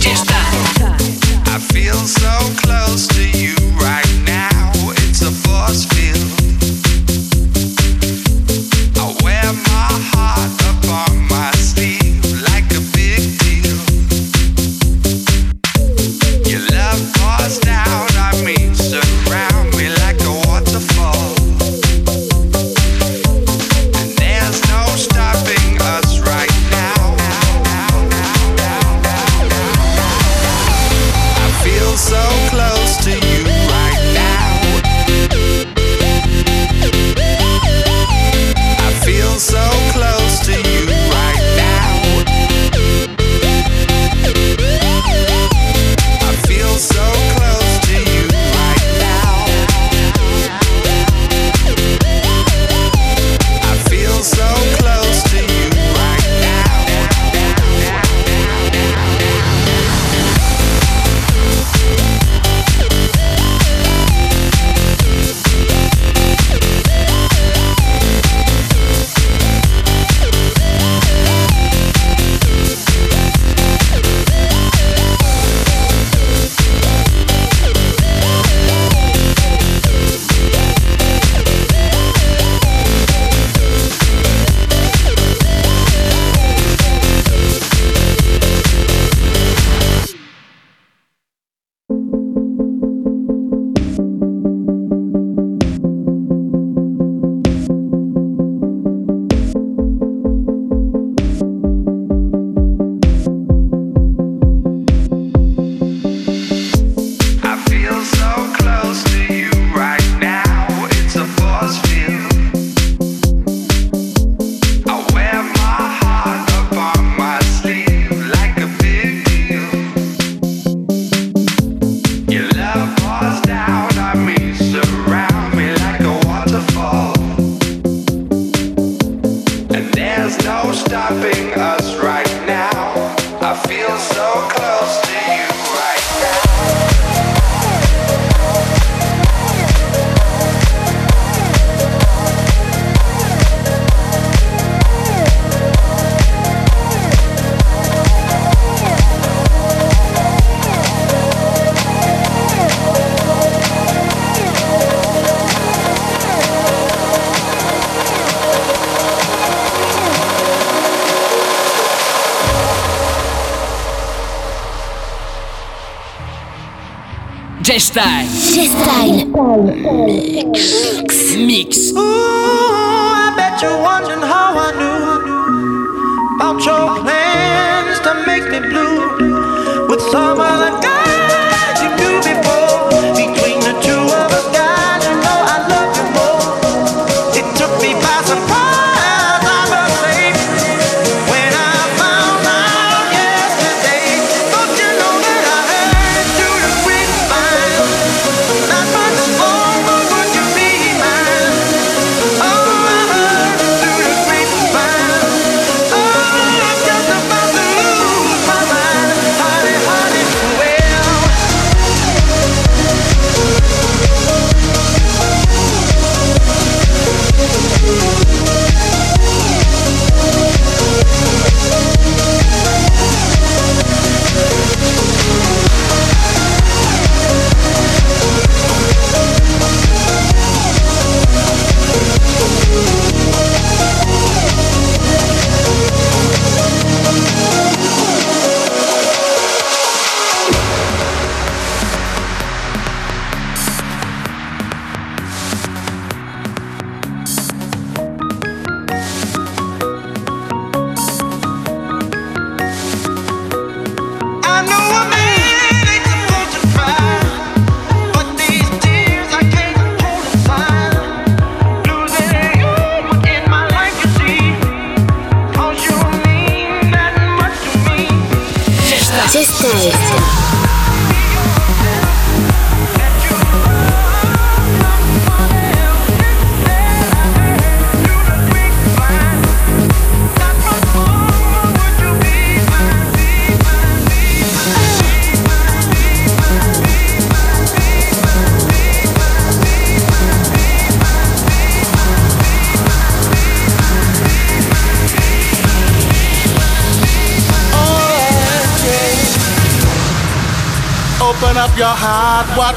fiesta. Style. Style. Mix. Mix.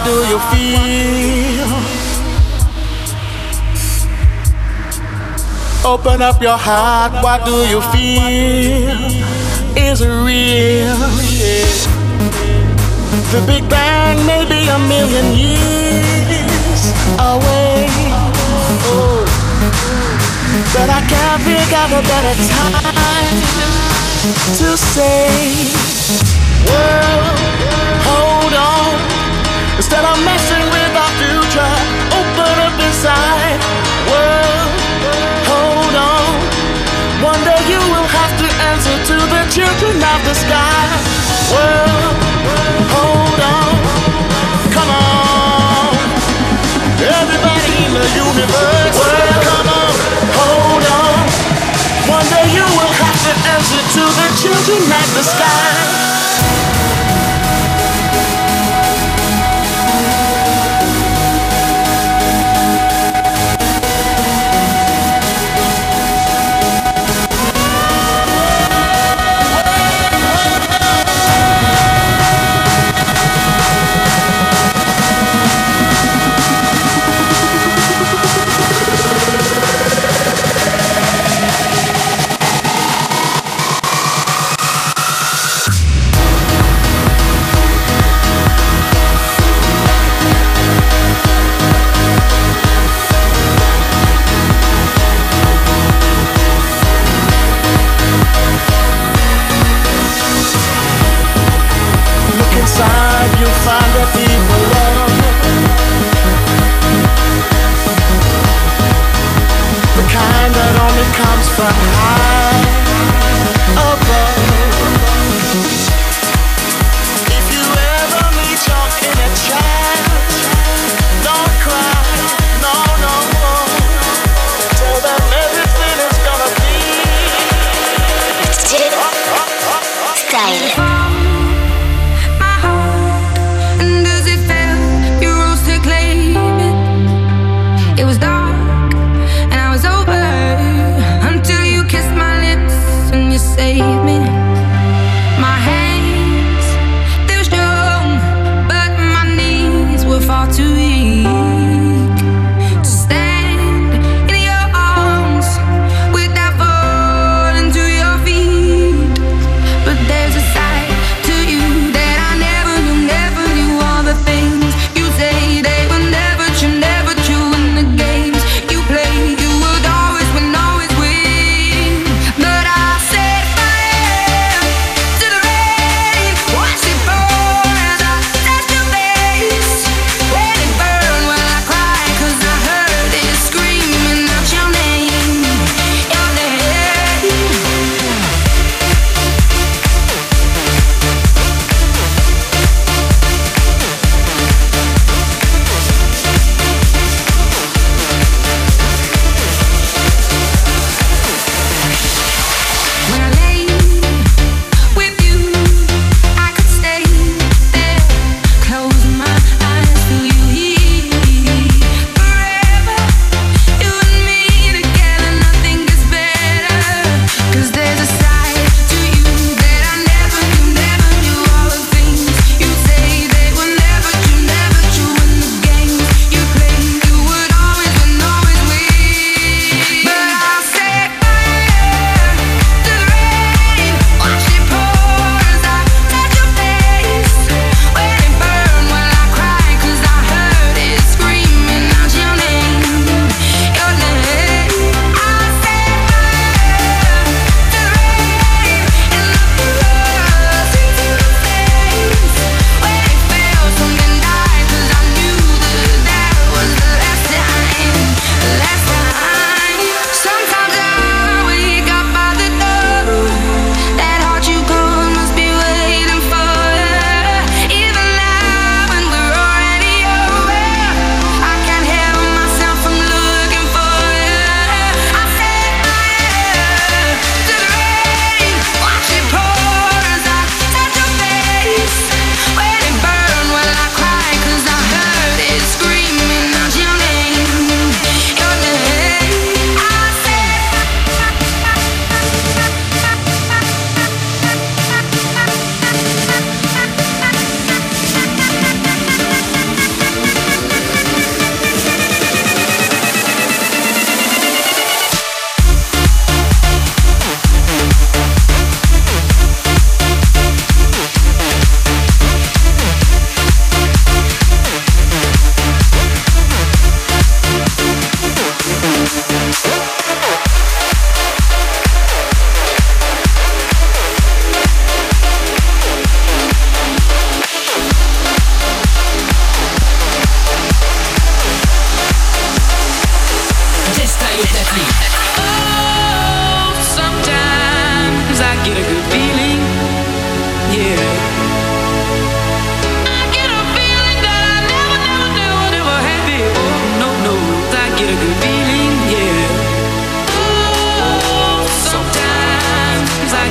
Do you feel? Open up your heart, what do you feel? Is it real? The Big Bang may be a million years away. But I can't think of a better time to say, World hold on. Instead of messing with our future, open up inside. World, hold on. One day you will have to answer to the children of the sky. World, hold on. Come on. Everybody in the universe. World, come on. Hold on. One day you will have to answer to the children of the sky.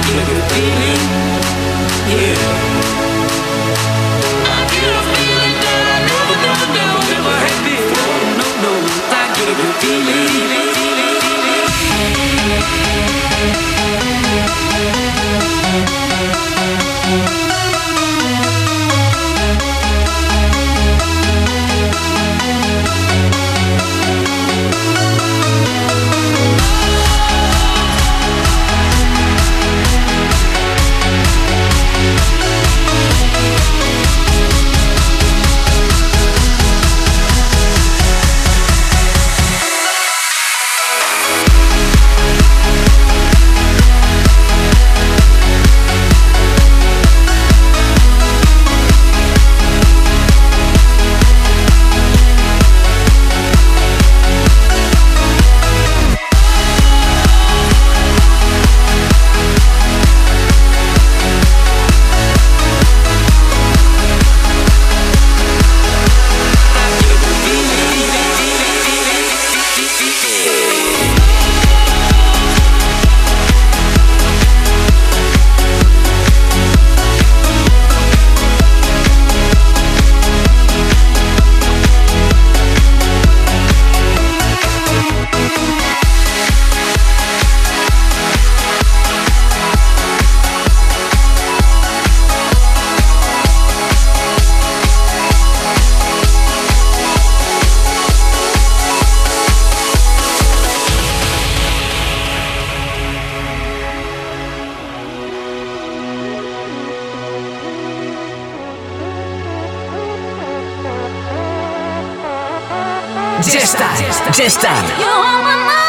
You feeling, yeah. Just that, just that.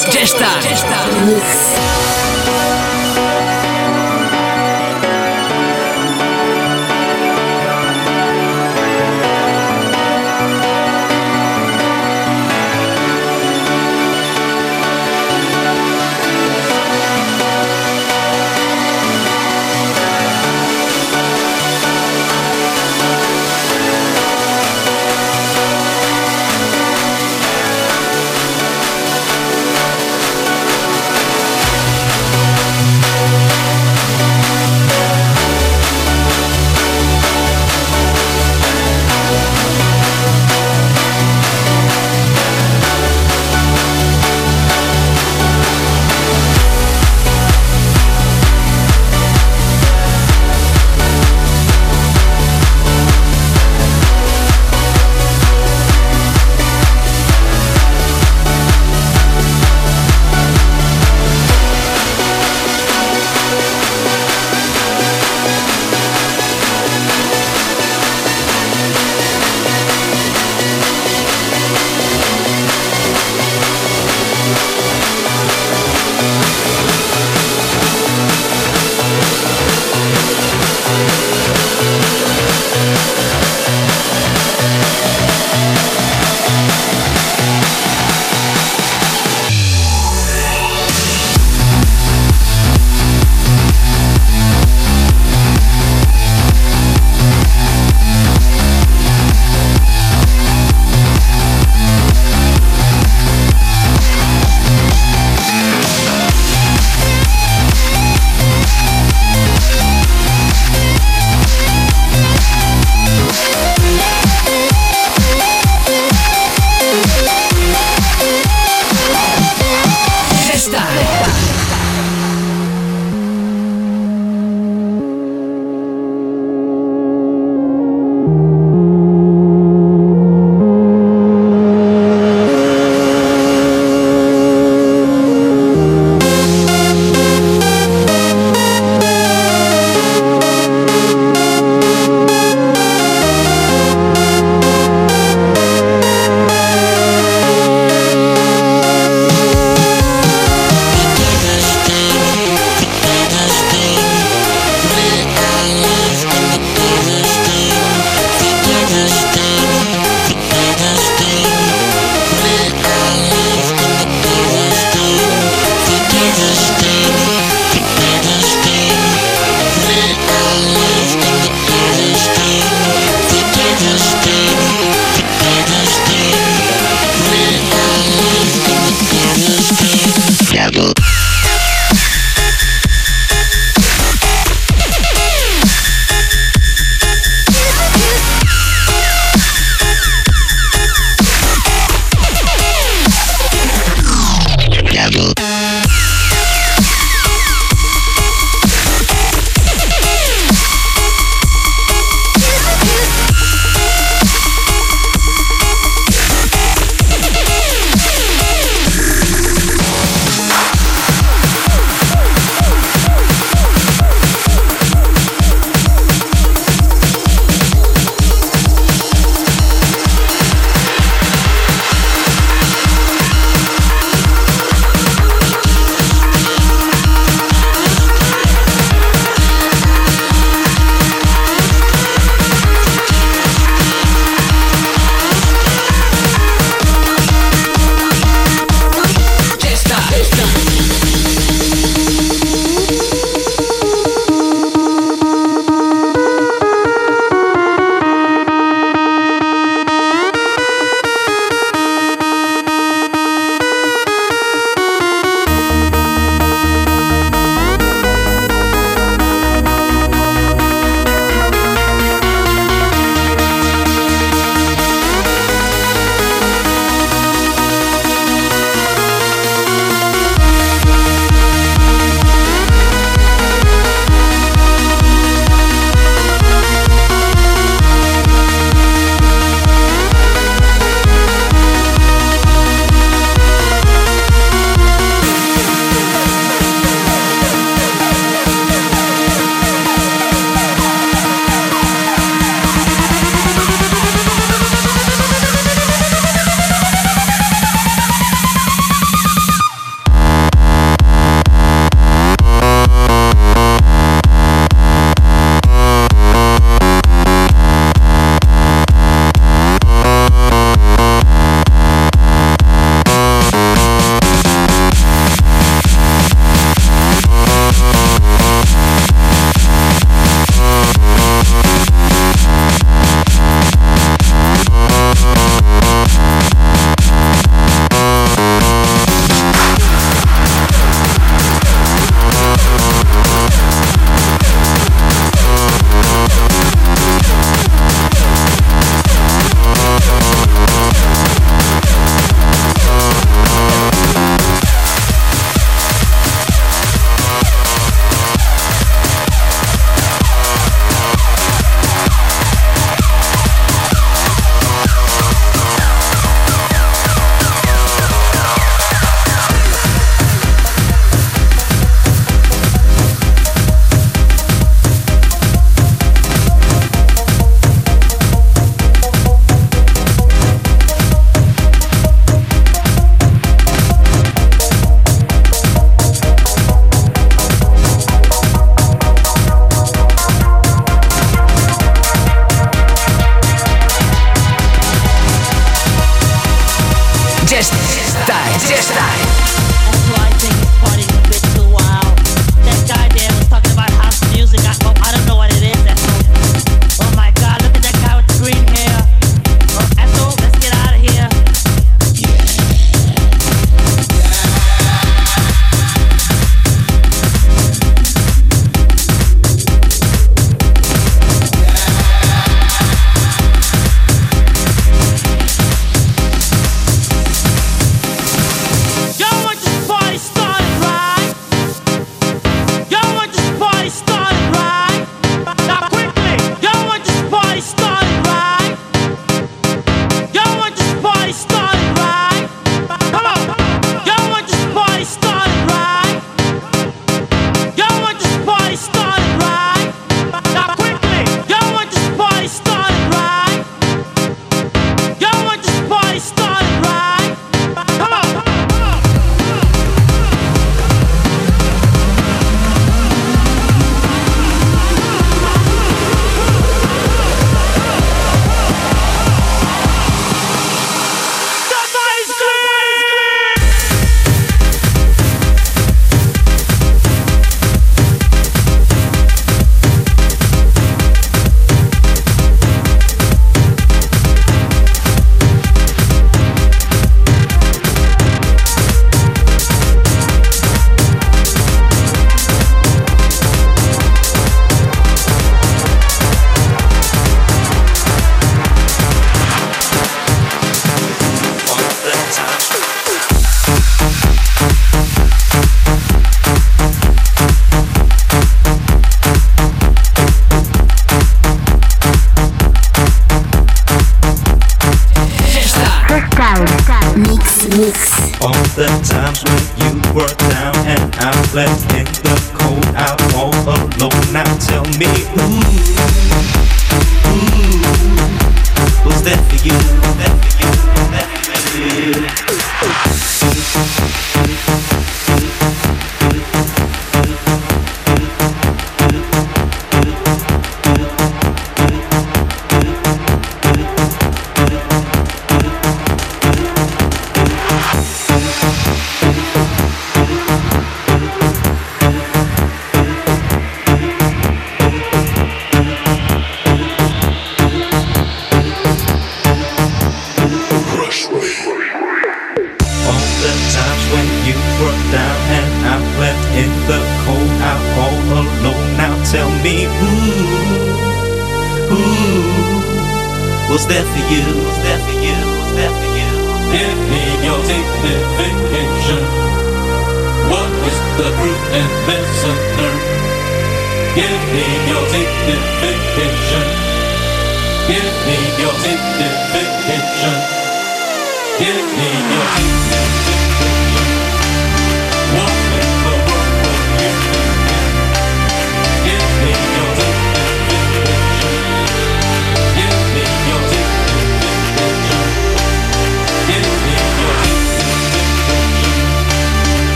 J-Style. J-Style.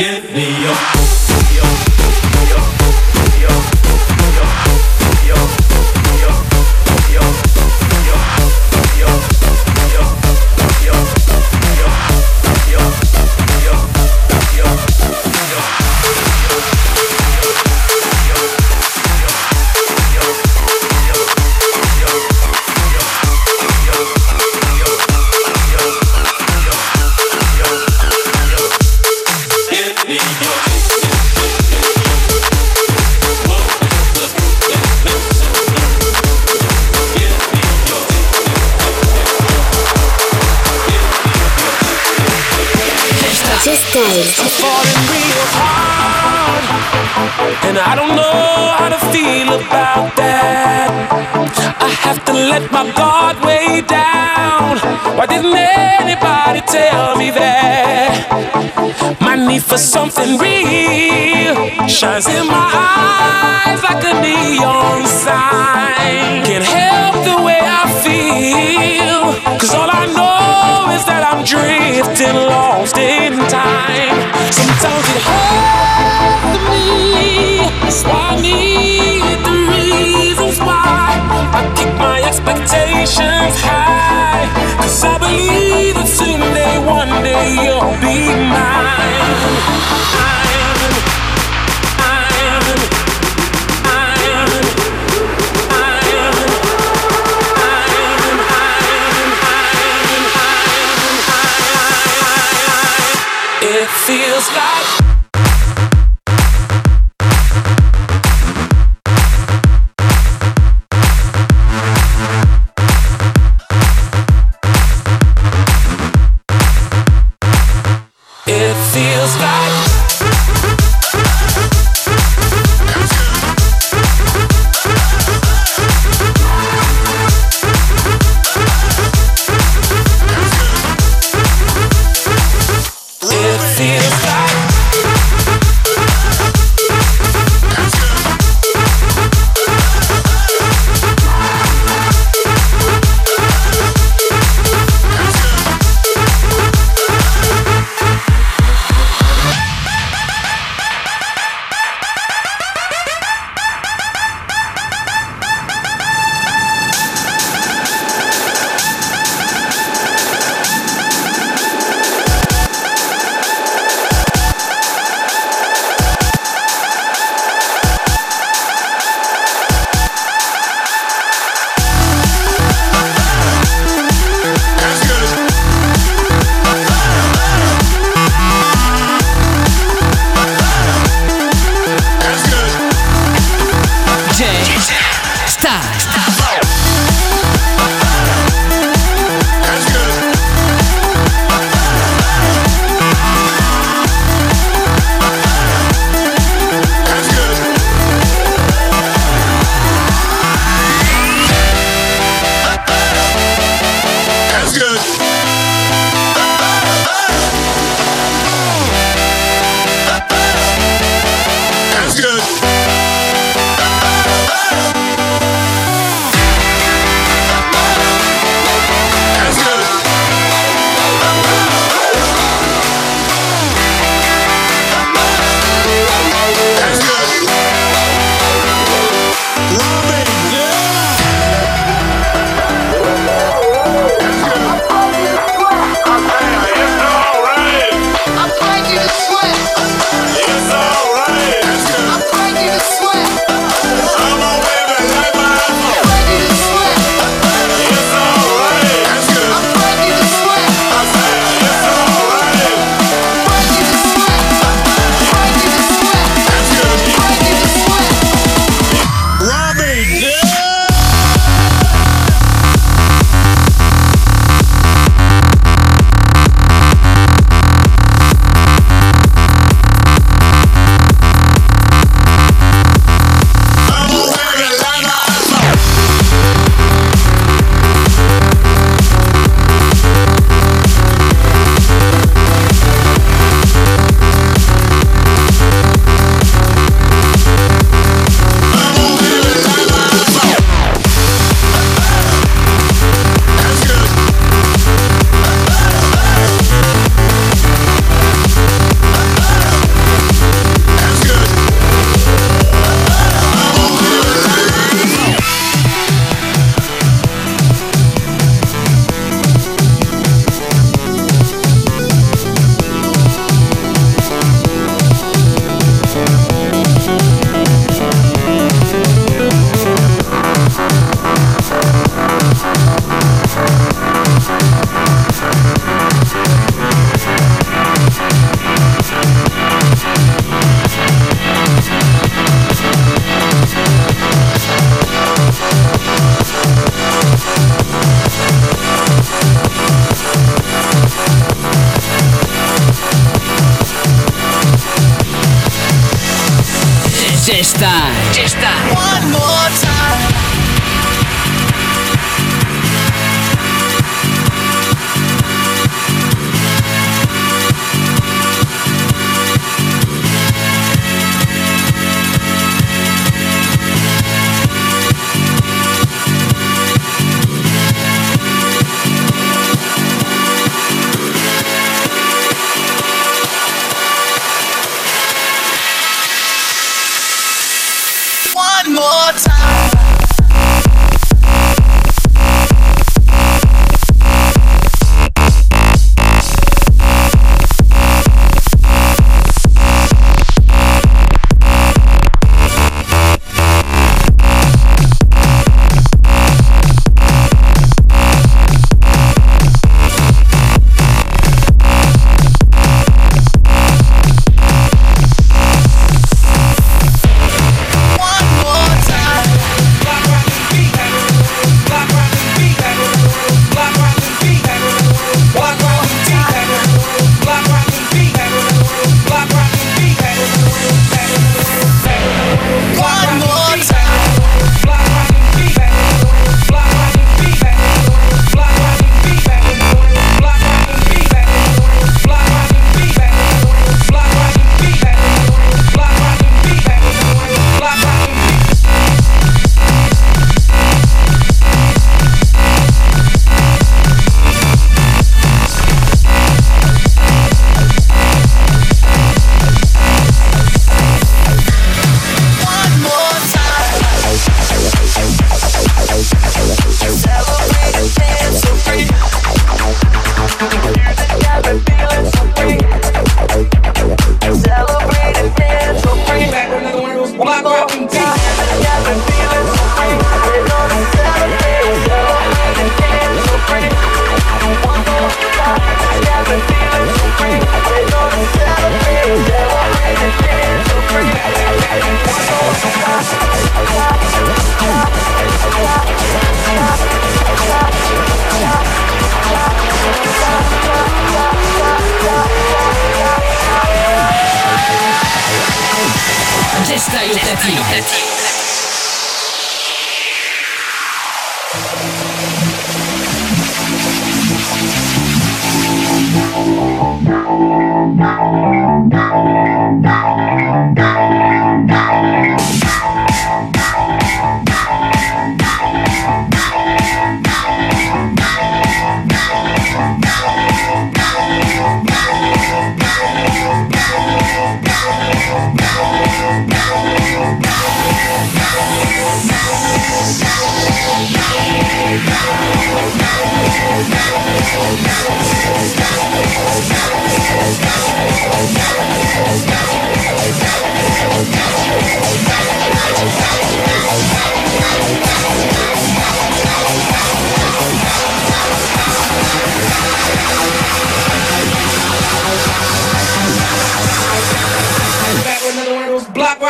Give me your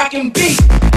Block rockin' beat.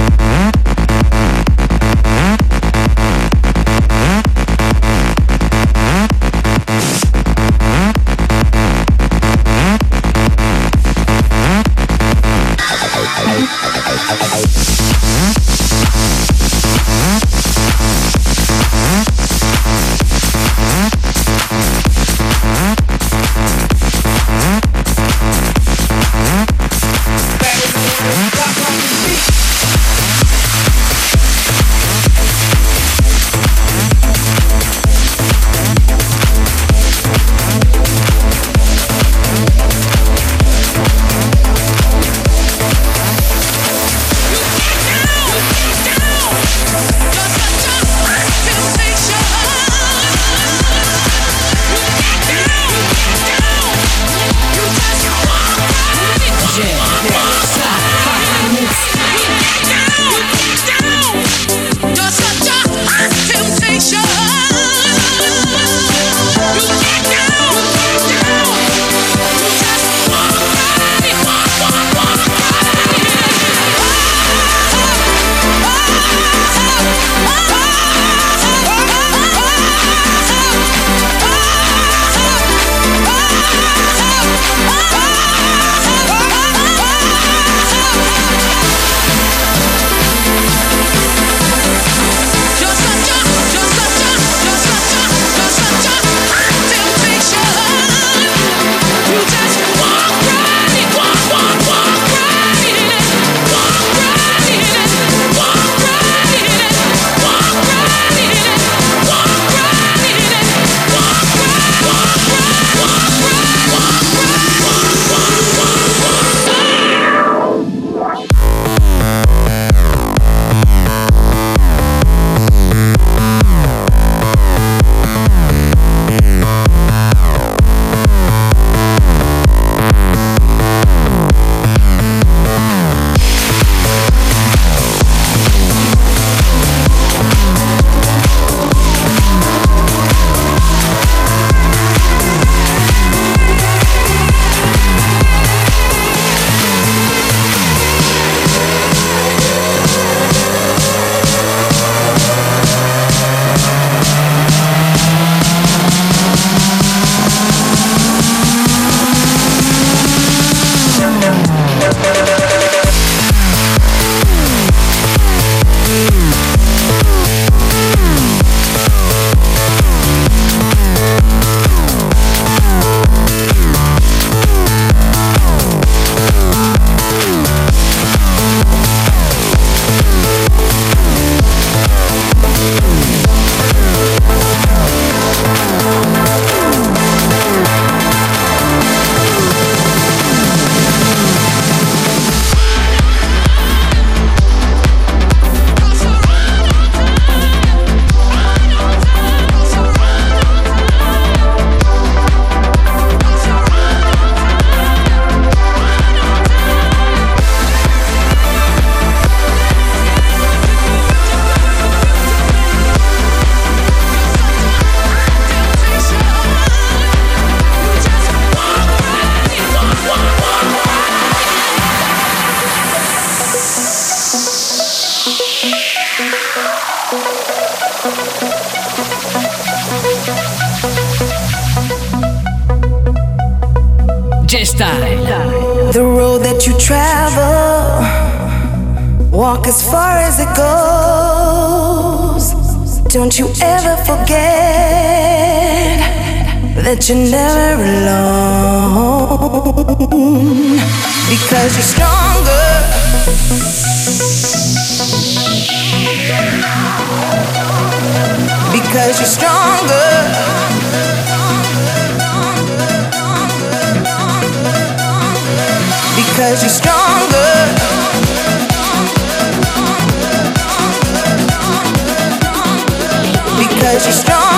style. The road that you travel, walk as far as it goes. Don't you ever forget that you're never alone because you're stronger. Because you're stronger. cause you're stronger. Because you're stronger.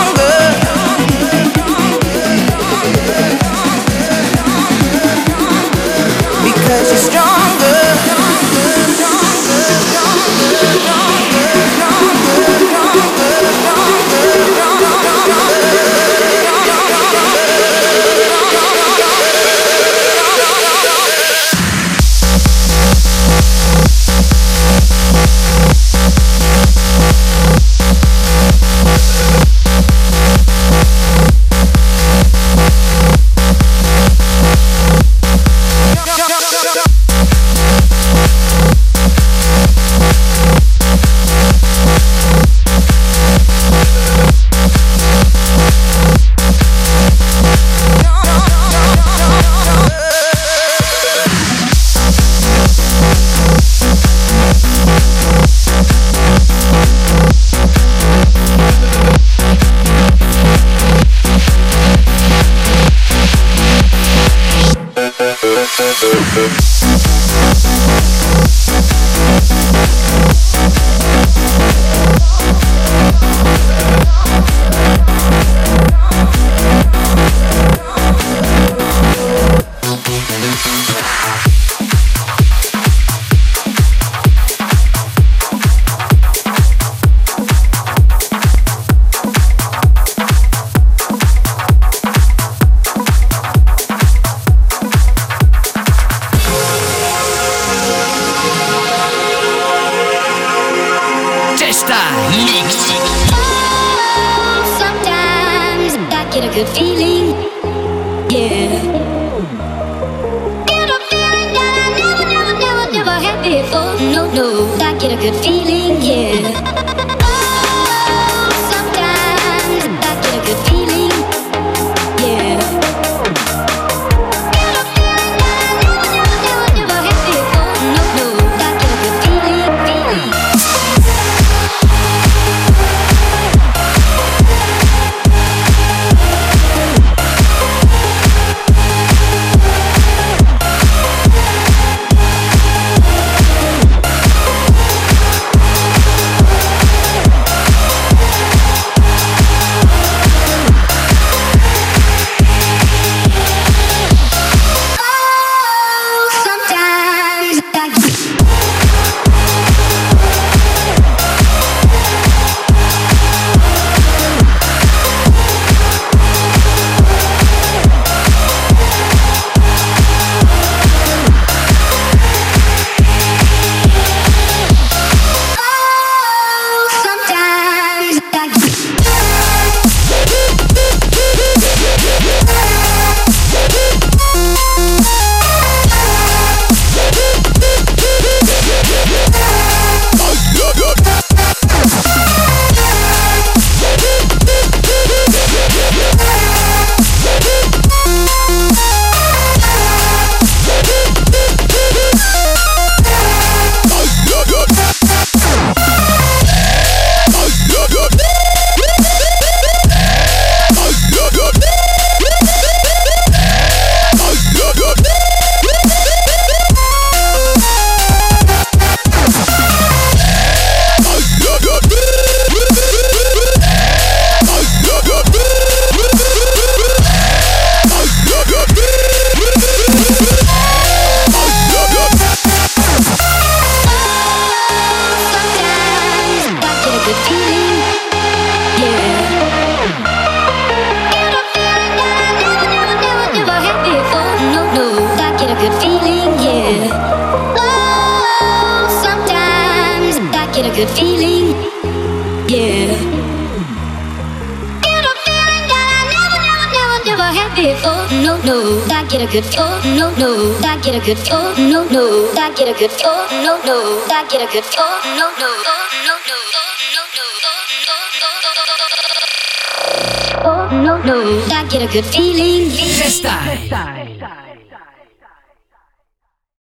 Good feeling.